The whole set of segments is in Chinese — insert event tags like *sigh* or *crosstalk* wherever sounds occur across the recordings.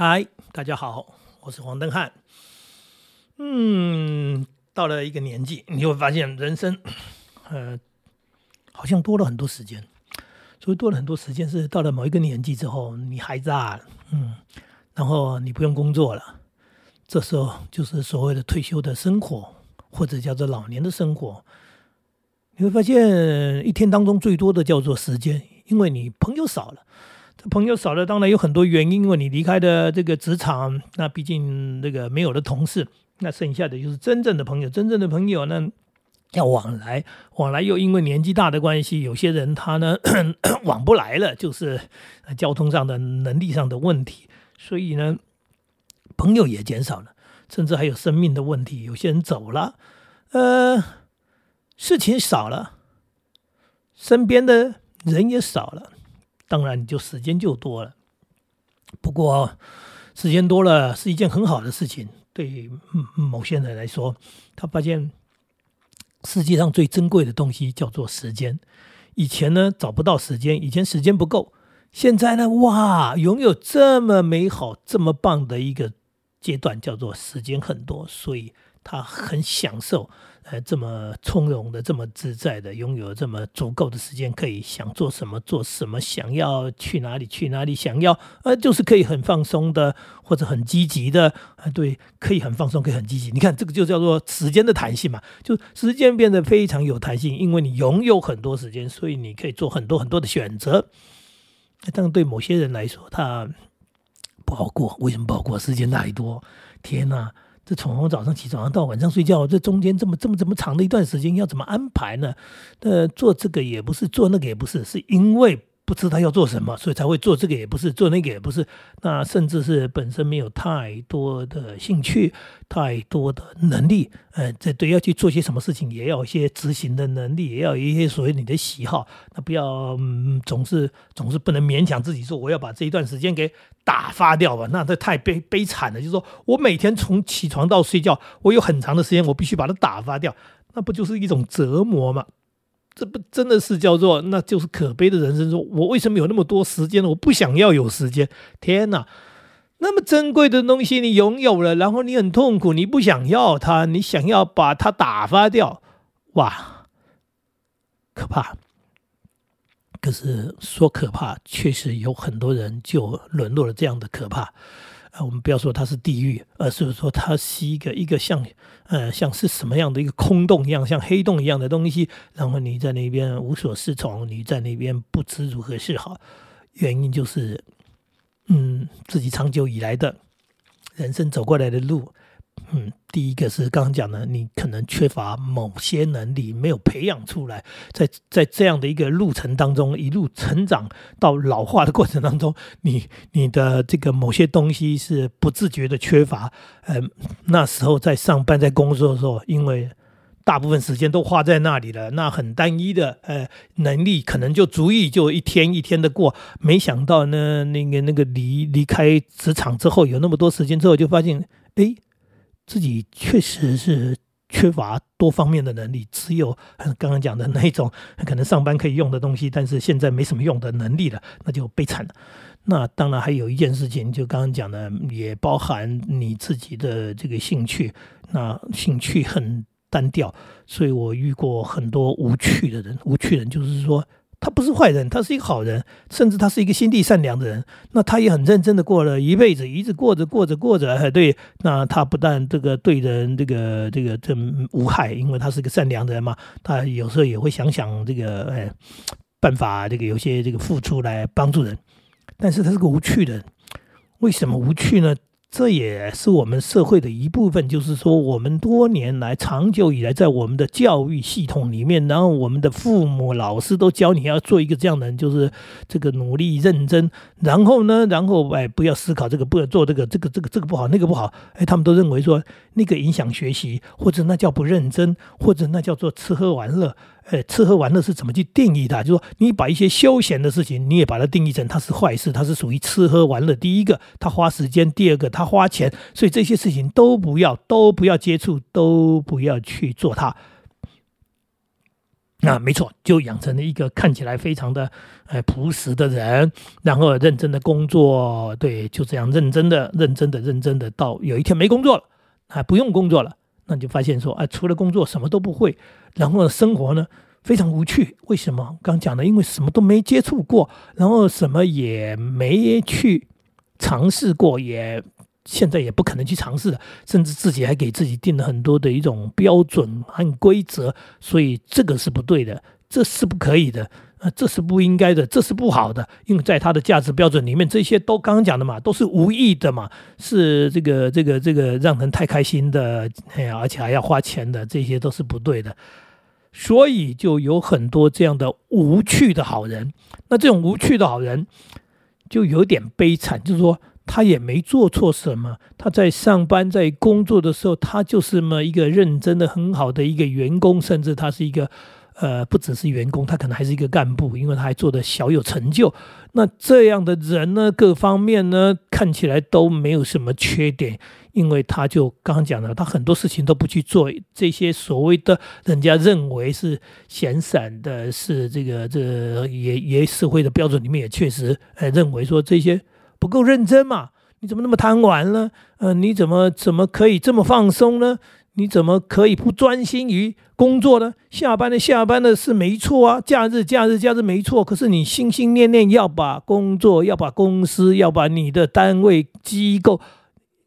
嗨，大家好，我是黄登汉。嗯，到了一个年纪，你会发现人生，呃，好像多了很多时间。所以多了很多时间，是到了某一个年纪之后，你孩子大了，嗯，然后你不用工作了，这时候就是所谓的退休的生活，或者叫做老年的生活。你会发现，一天当中最多的叫做时间，因为你朋友少了。这朋友少了，当然有很多原因，因为你离开的这个职场，那毕竟那个没有了同事，那剩下的就是真正的朋友，真正的朋友呢要往来，往来又因为年纪大的关系，有些人他呢 *coughs* 往不来了，就是交通上的能力上的问题，所以呢朋友也减少了，甚至还有生命的问题，有些人走了，呃，事情少了，身边的人也少了。当然，你就时间就多了。不过，时间多了是一件很好的事情。对某些人来说，他发现世界上最珍贵的东西叫做时间。以前呢找不到时间，以前时间不够。现在呢，哇，拥有这么美好、这么棒的一个阶段，叫做时间很多，所以他很享受。呃，这么从容的，这么自在的，拥有这么足够的时间，可以想做什么做什么，想要去哪里去哪里，想要呃，就是可以很放松的，或者很积极的，啊，对，可以很放松，可以很积极。你看，这个就叫做时间的弹性嘛，就时间变得非常有弹性，因为你拥有很多时间，所以你可以做很多很多的选择。但对某些人来说，他不好过。为什么不好过？时间太多，天哪！这从早上起床到晚上睡觉，这中间这么这么这么长的一段时间要怎么安排呢？呃，做这个也不是，做那个也不是，是因为。不知道要做什么，所以才会做这个也不是，做那个也不是。那甚至是本身没有太多的兴趣，太多的能力。呃，这对要去做些什么事情，也要一些执行的能力，也要一些所谓你的喜好。那不要总是总是不能勉强自己说我要把这一段时间给打发掉吧？那这太悲悲惨了。就是说我每天从起床到睡觉，我有很长的时间，我必须把它打发掉，那不就是一种折磨吗？这不真的是叫做，那就是可悲的人生。说我为什么有那么多时间呢？我不想要有时间。天哪，那么珍贵的东西你拥有了，然后你很痛苦，你不想要它，你想要把它打发掉，哇，可怕。可是说可怕，确实有很多人就沦落了这样的可怕。我们不要说它是地狱，而是说它是一个一个像呃像是什么样的一个空洞一样，像黑洞一样的东西。然后你在那边无所适从，你在那边不知如何是好。原因就是，嗯，自己长久以来的人生走过来的路。嗯，第一个是刚刚讲的，你可能缺乏某些能力，没有培养出来，在在这样的一个路程当中，一路成长到老化的过程当中，你你的这个某些东西是不自觉的缺乏。嗯，那时候在上班在工作的时候，因为大部分时间都花在那里了，那很单一的呃能力，可能就足以就一天一天的过。没想到呢，那个那个离离开职场之后，有那么多时间之后，就发现，哎。自己确实是缺乏多方面的能力，只有刚刚讲的那一种可能上班可以用的东西，但是现在没什么用的能力了，那就悲惨了。那当然还有一件事情，就刚刚讲的，也包含你自己的这个兴趣，那兴趣很单调，所以我遇过很多无趣的人。无趣人就是说。他不是坏人，他是一个好人，甚至他是一个心地善良的人。那他也很认真的过了一辈子，一直过着过着过着，对。那他不但这个对人这个这个这无害，因为他是个善良的人嘛。他有时候也会想想这个哎办法，这个有些这个付出来帮助人。但是他是个无趣的人，为什么无趣呢？这也是我们社会的一部分，就是说，我们多年来、长久以来，在我们的教育系统里面，然后我们的父母、老师都教你要做一个这样的人，就是这个努力、认真。然后呢，然后哎，不要思考这个，不要做这个，这个、这个、这个不好，那个不好。哎，他们都认为说那个影响学习，或者那叫不认真，或者那叫做吃喝玩乐。哎，吃喝玩乐是怎么去定义它？就说你把一些休闲的事情，你也把它定义成它是坏事，它是属于吃喝玩乐。第一个，他花时间；第二个，他花钱。所以这些事情都不要，都不要接触，都不要去做它。那没错，就养成了一个看起来非常的呃朴实的人，然后认真的工作，对，就这样认真的、认真的、认真的，到有一天没工作了，啊，不用工作了，那你就发现说，啊，除了工作什么都不会，然后生活呢非常无趣。为什么？刚讲的，因为什么都没接触过，然后什么也没去尝试过，也。现在也不可能去尝试了，甚至自己还给自己定了很多的一种标准和规则，所以这个是不对的，这是不可以的，呃，这是不应该的，这是不好的，因为在他的价值标准里面，这些都刚刚讲的嘛，都是无意的嘛，是这个这个这个让人太开心的，哎呀，而且还要花钱的，这些都是不对的，所以就有很多这样的无趣的好人，那这种无趣的好人就有点悲惨，就是说。他也没做错什么，他在上班在工作的时候，他就是么一个认真的很好的一个员工，甚至他是一个，呃，不只是员工，他可能还是一个干部，因为他还做的小有成就。那这样的人呢，各方面呢看起来都没有什么缺点，因为他就刚刚讲了，他很多事情都不去做，这些所谓的人家认为是闲散的，是这个这也也社会的标准里面也确实，呃，认为说这些。不够认真嘛？你怎么那么贪玩呢？呃，你怎么怎么可以这么放松呢？你怎么可以不专心于工作呢？下班的下班的是没错啊，假日假日假日没错。可是你心心念念要把工作、要把公司、要把你的单位机构，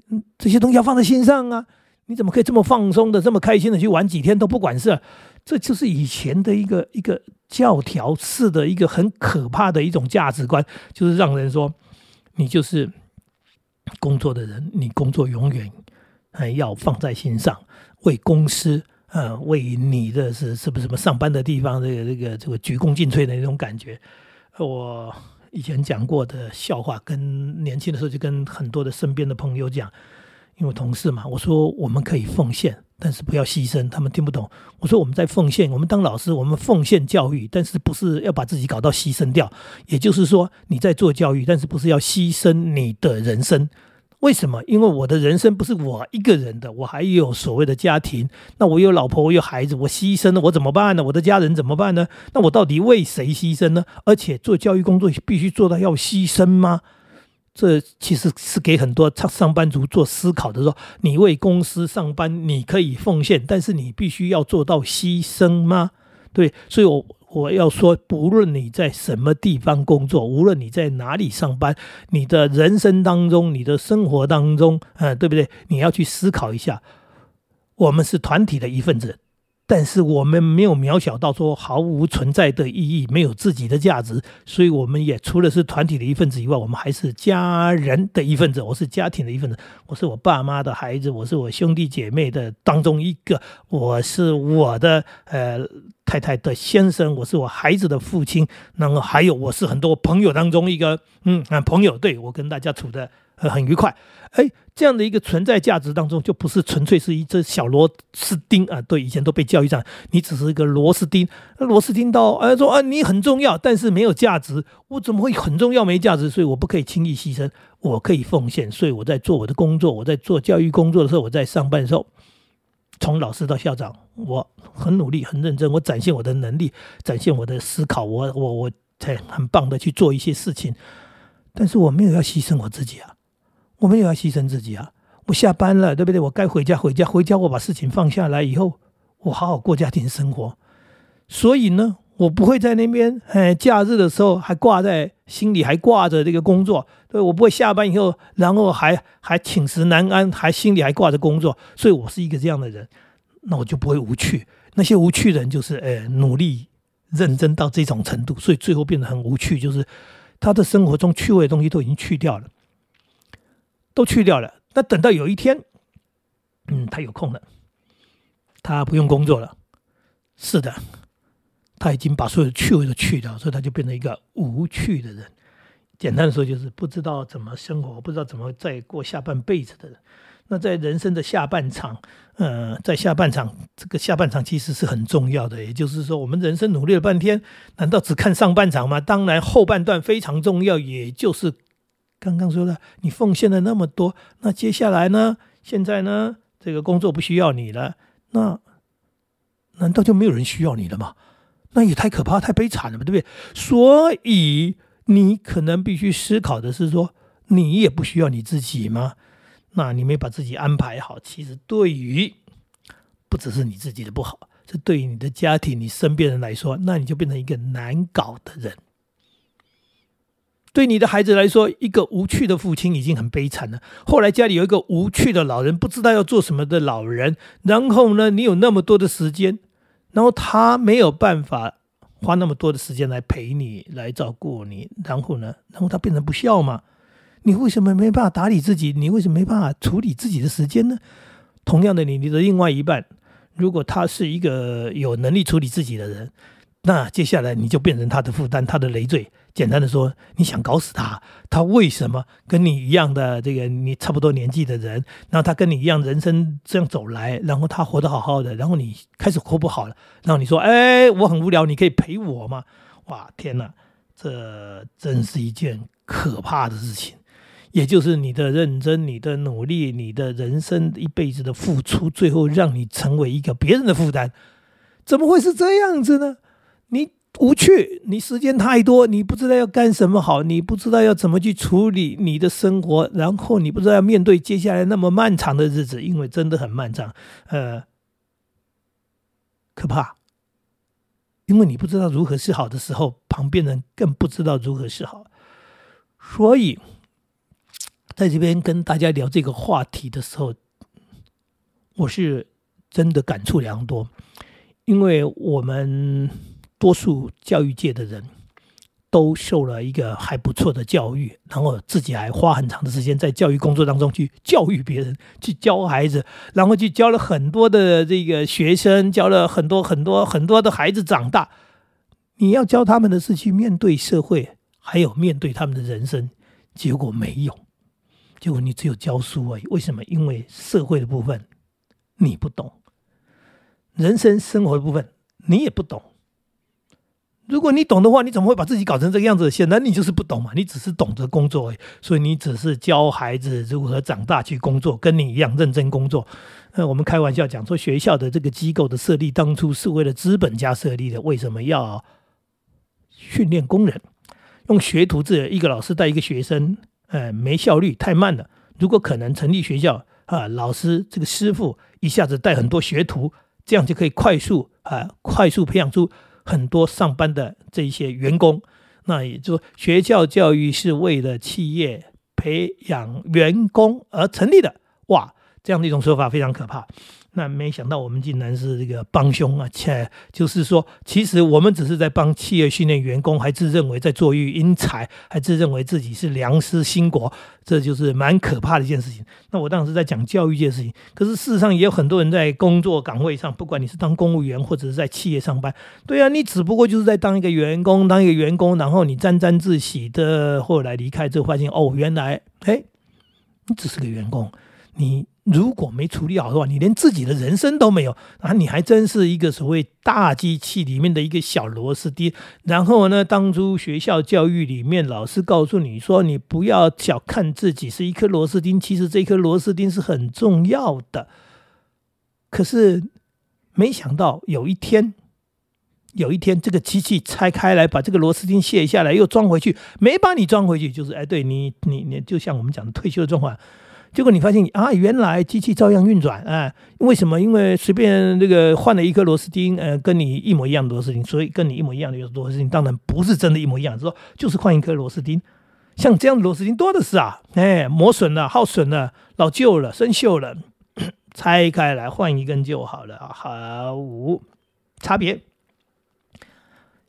嗯，这些东西要放在心上啊！你怎么可以这么放松的、这么开心的去玩几天都不管事？这就是以前的一个一个教条式的一个很可怕的一种价值观，就是让人说。你就是工作的人，你工作永远还要放在心上，为公司，呃，为你的是是不是什么上班的地方，这个这个这个鞠躬尽瘁的那种感觉。我以前讲过的笑话，跟年轻的时候就跟很多的身边的朋友讲，因为同事嘛，我说我们可以奉献。但是不要牺牲，他们听不懂。我说我们在奉献，我们当老师，我们奉献教育，但是不是要把自己搞到牺牲掉？也就是说，你在做教育，但是不是要牺牲你的人生？为什么？因为我的人生不是我一个人的，我还有所谓的家庭。那我有老婆，我有孩子，我牺牲了，我怎么办呢？我的家人怎么办呢？那我到底为谁牺牲呢？而且做教育工作必须做到要牺牲吗？这其实是给很多上上班族做思考的，说你为公司上班，你可以奉献，但是你必须要做到牺牲吗？对，所以我我要说，不论你在什么地方工作，无论你在哪里上班，你的人生当中，你的生活当中，呃，对不对？你要去思考一下，我们是团体的一份子。但是我们没有渺小到说毫无存在的意义，没有自己的价值，所以我们也除了是团体的一份子以外，我们还是家人的一份子。我是家庭的一份子，我是我爸妈的孩子，我是我兄弟姐妹的当中一个，我是我的呃太太的先生，我是我孩子的父亲，然后还有我是很多朋友当中一个，嗯啊朋友，对我跟大家处的。很愉快，哎，这样的一个存在价值当中，就不是纯粹是一只小螺丝钉啊。对，以前都被教育上，你只是一个螺丝钉，螺丝钉到哎说啊，你很重要，但是没有价值，我怎么会很重要没价值？所以我不可以轻易牺牲，我可以奉献。所以我在做我的工作，我在做教育工作的时候，我在上班的时候，从老师到校长，我很努力、很认真，我展现我的能力，展现我的思考，我我我才很棒的去做一些事情，但是我没有要牺牲我自己啊。我没有要牺牲自己啊！我下班了，对不对？我该回家，回家，回家。我把事情放下来以后，我好好过家庭生活。所以呢，我不会在那边，哎，假日的时候还挂在心里，还挂着这个工作。对我不会下班以后，然后还还寝食难安，还心里还挂着工作。所以我是一个这样的人，那我就不会无趣。那些无趣的人，就是呃，努力认真到这种程度，所以最后变得很无趣，就是他的生活中趣味的东西都已经去掉了。都去掉了。那等到有一天，嗯，他有空了，他不用工作了。是的，他已经把所有的趣味都去掉，所以他就变成一个无趣的人。简单的说，就是不知道怎么生活，不知道怎么再过下半辈子的人。那在人生的下半场，呃，在下半场，这个下半场其实是很重要的。也就是说，我们人生努力了半天，难道只看上半场吗？当然，后半段非常重要，也就是。刚刚说了，你奉献了那么多，那接下来呢？现在呢？这个工作不需要你了，那难道就没有人需要你了吗？那也太可怕、太悲惨了吧，对不对？所以你可能必须思考的是说，你也不需要你自己吗？那你没把自己安排好，其实对于不只是你自己的不好，这对于你的家庭、你身边人来说，那你就变成一个难搞的人。对你的孩子来说，一个无趣的父亲已经很悲惨了。后来家里有一个无趣的老人，不知道要做什么的老人。然后呢，你有那么多的时间，然后他没有办法花那么多的时间来陪你、来照顾你。然后呢，然后他变成不孝嘛？你为什么没办法打理自己？你为什么没办法处理自己的时间呢？同样的，你你的另外一半，如果他是一个有能力处理自己的人。那接下来你就变成他的负担，他的累赘。简单的说，你想搞死他，他为什么跟你一样的这个你差不多年纪的人，然后他跟你一样人生这样走来，然后他活得好好的，然后你开始活不好了，然后你说，哎，我很无聊，你可以陪我吗？哇，天哪，这真是一件可怕的事情。也就是你的认真、你的努力、你的人生一辈子的付出，最后让你成为一个别人的负担，怎么会是这样子呢？你无趣，你时间太多，你不知道要干什么好，你不知道要怎么去处理你的生活，然后你不知道要面对接下来那么漫长的日子，因为真的很漫长，呃，可怕。因为你不知道如何是好的时候，旁边人更不知道如何是好，所以在这边跟大家聊这个话题的时候，我是真的感触良多，因为我们。多数教育界的人都受了一个还不错的教育，然后自己还花很长的时间在教育工作当中去教育别人，去教孩子，然后去教了很多的这个学生，教了很多很多很多的孩子长大。你要教他们的是去面对社会，还有面对他们的人生，结果没有，结果你只有教书而已。为什么？因为社会的部分你不懂，人生生活的部分你也不懂。如果你懂的话，你怎么会把自己搞成这个样子？显然你就是不懂嘛，你只是懂得工作，所以你只是教孩子如何长大去工作，跟你一样认真工作。那我们开玩笑讲说，学校的这个机构的设立当初是为了资本家设立的，为什么要训练工人？用学徒制，一个老师带一个学生，呃，没效率，太慢了。如果可能成立学校啊，老师这个师傅一下子带很多学徒，这样就可以快速啊，快速培养出。很多上班的这些员工，那也就学校教育是为了企业培养员工而成立的，哇，这样的一种说法非常可怕。那没想到我们竟然是这个帮凶啊！切，就是说，其实我们只是在帮企业训练员工，还自认为在做育英才，还自认为自己是良师兴国，这就是蛮可怕的一件事情。那我当时在讲教育界的事情，可是事实上也有很多人在工作岗位上，不管你是当公务员或者是在企业上班，对啊，你只不过就是在当一个员工，当一个员工，然后你沾沾自喜的，后来离开之后发现，哦，原来，哎，你只是个员工，你。如果没处理好的话，你连自己的人生都没有，啊，你还真是一个所谓大机器里面的一个小螺丝钉。然后呢，当初学校教育里面老师告诉你说，你不要小看自己是一颗螺丝钉，其实这颗螺丝钉是很重要的。可是没想到有一天，有一天这个机器拆开来，把这个螺丝钉卸下来，又装回去，没把你装回去，就是哎，对你，你，你就像我们讲的退休的状况。结果你发现啊，原来机器照样运转啊？为什么？因为随便那个换了一颗螺丝钉，呃，跟你一模一样的螺丝钉，所以跟你一模一样的螺丝钉，当然不是真的一模一样，说就是换一颗螺丝钉。像这样的螺丝钉多的是啊，哎，磨损了、耗损了、老旧了、生锈了，*coughs* 拆开来换一根就好了，毫无差别。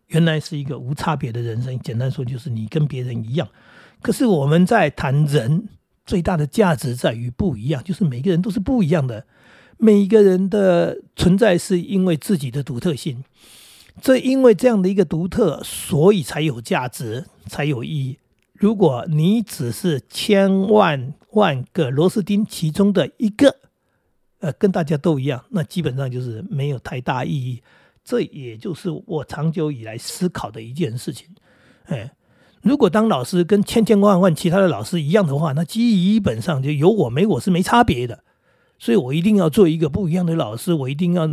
原来是一个无差别的人生，简单说就是你跟别人一样。可是我们在谈人。最大的价值在于不一样，就是每个人都是不一样的。每一个人的存在是因为自己的独特性，这因为这样的一个独特，所以才有价值，才有意义。如果你只是千万万个螺丝钉其中的一个，呃，跟大家都一样，那基本上就是没有太大意义。这也就是我长久以来思考的一件事情，哎。如果当老师跟千千万万其他的老师一样的话，那基本上就有我没我是没差别的。所以我一定要做一个不一样的老师，我一定要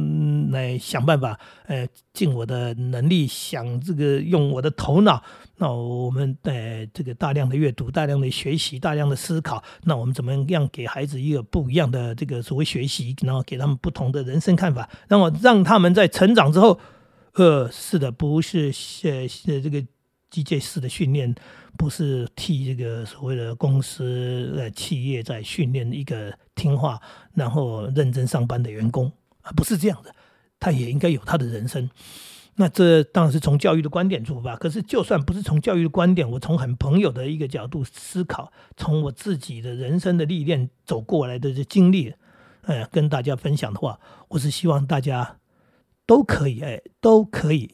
来想办法，呃，尽我的能力想这个用我的头脑。那我们呃这个大量的阅读、大量的学习、大量的思考，那我们怎么样给孩子一个不一样的这个所谓学习，然后给他们不同的人生看法，然后让他们在成长之后，呃，是的，不是呃呃这个机械式的训练。不是替这个所谓的公司呃企业在训练一个听话然后认真上班的员工啊，不是这样的，他也应该有他的人生。那这当然是从教育的观点出发。可是就算不是从教育的观点，我从很朋友的一个角度思考，从我自己的人生的历练走过来的这经历，呃，跟大家分享的话，我是希望大家都可以哎，都可以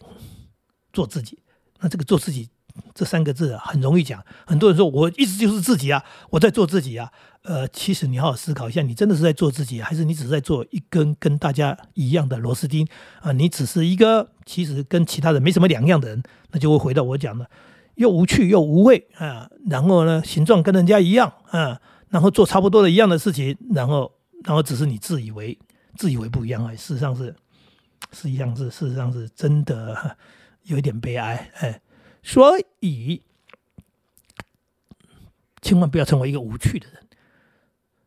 做自己。那这个做自己。这三个字啊，很容易讲。很多人说我一直就是自己啊，我在做自己啊。呃，其实你好好思考一下，你真的是在做自己，还是你只是在做一根跟大家一样的螺丝钉啊？你只是一个其实跟其他人没什么两样的人，那就会回到我讲的，又无趣又无味啊。然后呢，形状跟人家一样啊，然后做差不多的一样的事情，然后然后只是你自以为自以为不一样哎，事实上是实际上是事实上是真的有一点悲哀哎。所以，千万不要成为一个无趣的人。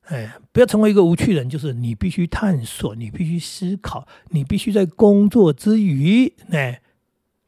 哎，不要成为一个无趣人，就是你必须探索，你必须思考，你必须在工作之余，哎，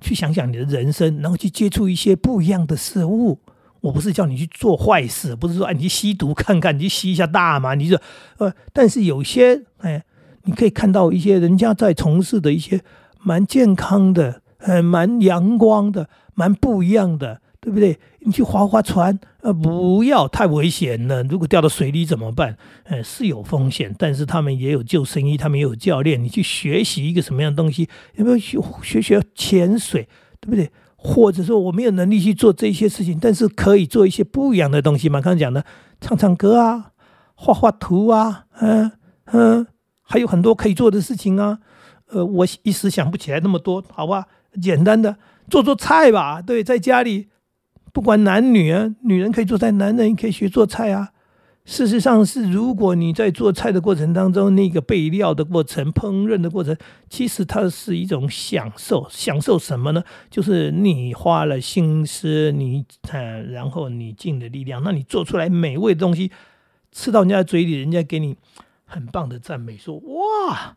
去想想你的人生，然后去接触一些不一样的事物。我不是叫你去做坏事，不是说哎，你去吸毒看看，你去吸一下大麻，你就呃，但是有些哎，你可以看到一些人家在从事的一些蛮健康的。呃，蛮阳光的，蛮不一样的，对不对？你去划划船，呃，不要太危险了。如果掉到水里怎么办？呃，是有风险，但是他们也有救生衣，他们也有教练。你去学习一个什么样的东西？有没有学学学潜水，对不对？或者说我没有能力去做这些事情，但是可以做一些不一样的东西嘛？刚刚讲的，唱唱歌啊，画画图啊，嗯嗯，还有很多可以做的事情啊。呃，我一时想不起来那么多，好吧？简单的做做菜吧，对，在家里不管男女啊，女人可以做菜，男人也可以学做菜啊。事实上是，如果你在做菜的过程当中，那个备料的过程、烹饪的过程，其实它是一种享受。享受什么呢？就是你花了心思，你呃，然后你尽了力量，那你做出来美味的东西，吃到人家嘴里，人家给你很棒的赞美，说哇。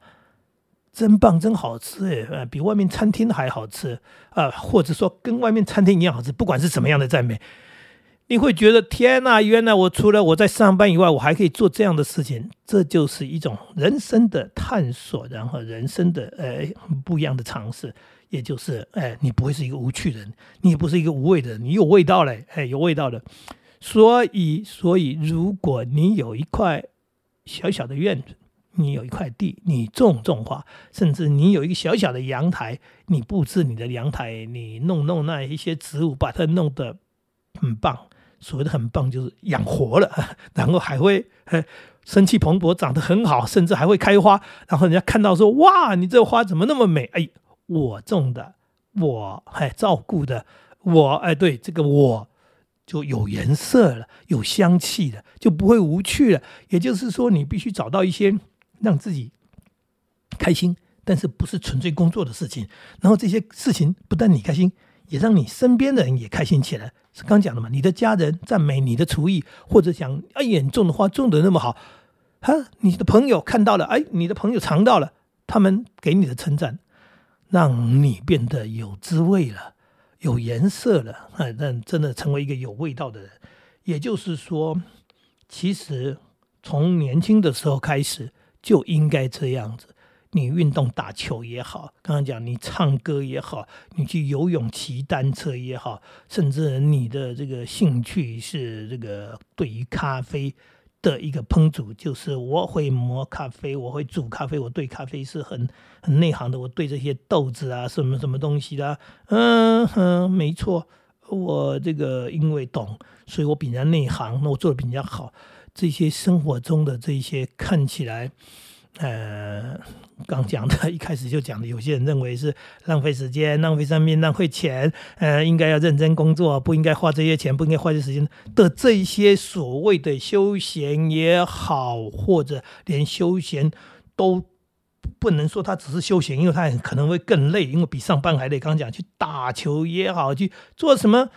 真棒，真好吃哎！比外面餐厅还好吃啊，或者说跟外面餐厅一样好吃。不管是什么样的赞美，你会觉得天哪！原来我除了我在上班以外，我还可以做这样的事情。这就是一种人生的探索，然后人生的呃不一样的尝试。也就是哎，你不会是一个无趣人，你也不是一个无味的人，你有味道嘞，哎，有味道的。所以，所以如果你有一块小小的院子。你有一块地，你种种花，甚至你有一个小小的阳台，你布置你的阳台，你弄弄那一些植物，把它弄得很棒。所谓的很棒，就是养活了，*laughs* 然后还会生气蓬勃，长得很好，甚至还会开花。然后人家看到说：“哇，你这花怎么那么美？”哎，我种的，我还照顾的，我哎，对这个我就有颜色了，有香气了，就不会无趣了。也就是说，你必须找到一些。让自己开心，但是不是纯粹工作的事情。然后这些事情不但你开心，也让你身边的人也开心起来。是刚讲的嘛？你的家人赞美你的厨艺，或者想哎呀，你种的花种的那么好，哈，你的朋友看到了，哎，你的朋友尝到了，他们给你的称赞，让你变得有滋味了，有颜色了，哎，让真的成为一个有味道的人。也就是说，其实从年轻的时候开始。就应该这样子，你运动打球也好，刚刚讲你唱歌也好，你去游泳、骑单车也好，甚至你的这个兴趣是这个对于咖啡的一个烹煮，就是我会磨咖啡，我会煮咖啡，我对咖啡是很很内行的，我对这些豆子啊什么什么东西的，嗯哼，没错，我这个因为懂，所以我比人家内行，那我做的比人家好。这些生活中的这些看起来，呃，刚讲的，*laughs* 一开始就讲的，有些人认为是浪费时间、浪费生命、浪费钱，呃，应该要认真工作，不应该花这些钱，不应该花这些时间的这些所谓的休闲也好，或者连休闲都不能说他只是休闲，因为他可能会更累，因为比上班还累。刚讲去打球也好，去做什么，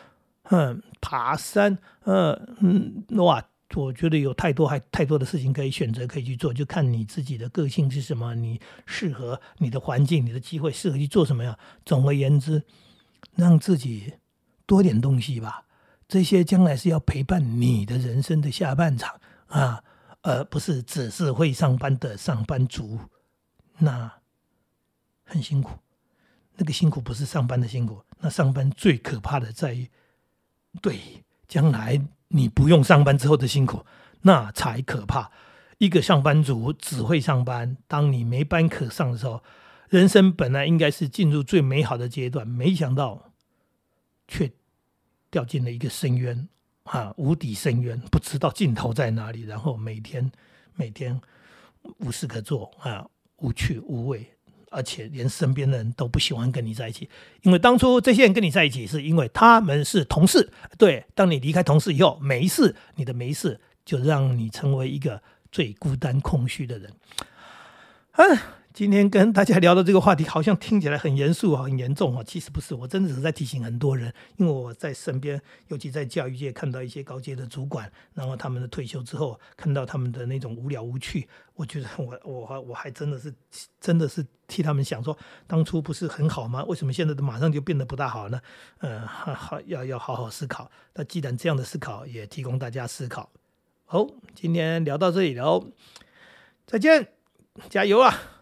嗯，爬山，嗯，嗯，哇。我觉得有太多还太多的事情可以选择可以去做，就看你自己的个性是什么，你适合你的环境、你的机会适合去做什么呀？总而言之，让自己多点东西吧。这些将来是要陪伴你的人生的下半场啊，而不是只是会上班的上班族。那很辛苦，那个辛苦不是上班的辛苦，那上班最可怕的在于对将来。你不用上班之后的辛苦，那才可怕。一个上班族只会上班，当你没班可上的时候，人生本来应该是进入最美好的阶段，没想到却掉进了一个深渊啊，无底深渊，不知道尽头在哪里。然后每天每天无事可做啊，无趣无味。而且连身边的人都不喜欢跟你在一起，因为当初这些人跟你在一起，是因为他们是同事。对，当你离开同事以后，没事，你的没事就让你成为一个最孤单空虚的人。啊。今天跟大家聊的这个话题，好像听起来很严肃啊，很严重啊。其实不是，我真的是在提醒很多人，因为我在身边，尤其在教育界看到一些高阶的主管，然后他们的退休之后，看到他们的那种无聊无趣，我觉得 *laughs* 我我我还真的是真的是替他们想说，当初不是很好吗？为什么现在的马上就变得不大好呢？嗯，好要要好好思考。那既然这样的思考，也提供大家思考。好，今天聊到这里喽，再见，加油啊！